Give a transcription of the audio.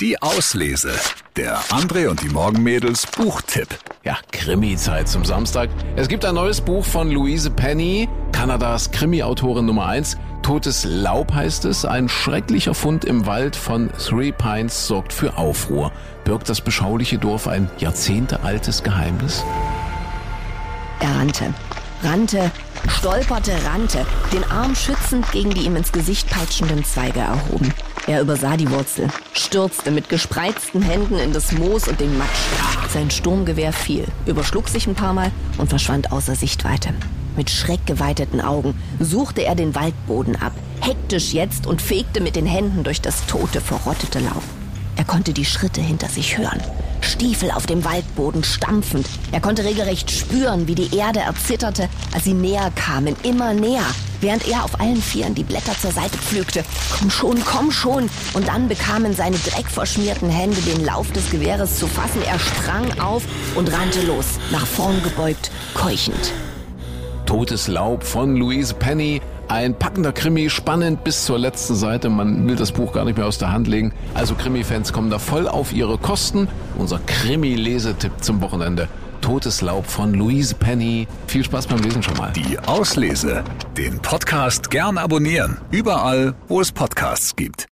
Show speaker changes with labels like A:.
A: Die Auslese. Der André und die Morgenmädels Buchtipp.
B: Ja, Krimi-Zeit zum Samstag. Es gibt ein neues Buch von Louise Penny, Kanadas Krimi-Autorin Nummer 1. Totes Laub heißt es. Ein schrecklicher Fund im Wald von Three Pines sorgt für Aufruhr. Birgt das beschauliche Dorf ein jahrzehntealtes Geheimnis?
C: Er rannte, rannte, stolperte, rannte, den Arm schützend gegen die ihm ins Gesicht peitschenden Zweige erhoben. Er übersah die Wurzel, stürzte mit gespreizten Händen in das Moos und den Matsch. Sein Sturmgewehr fiel, überschlug sich ein paar Mal und verschwand außer Sichtweite. Mit schreckgeweiteten Augen suchte er den Waldboden ab, hektisch jetzt und fegte mit den Händen durch das tote, verrottete Laub. Er konnte die Schritte hinter sich hören. Stiefel auf dem Waldboden stampfend. Er konnte regelrecht spüren, wie die Erde erzitterte, als sie näher kamen, immer näher, während er auf allen Vieren die Blätter zur Seite pflügte. Komm schon, komm schon! Und dann bekamen seine dreckverschmierten Hände den Lauf des Gewehres zu fassen. Er sprang auf und rannte los, nach vorn gebeugt, keuchend.
B: Totes Laub von Louise Penny. Ein packender Krimi, spannend bis zur letzten Seite. Man will das Buch gar nicht mehr aus der Hand legen. Also Krimi-Fans kommen da voll auf ihre Kosten. Unser Krimi-Lesetipp zum Wochenende. Totes Laub von Louise Penny. Viel Spaß beim Lesen schon mal.
A: Die Auslese. Den Podcast gern abonnieren. Überall, wo es Podcasts gibt.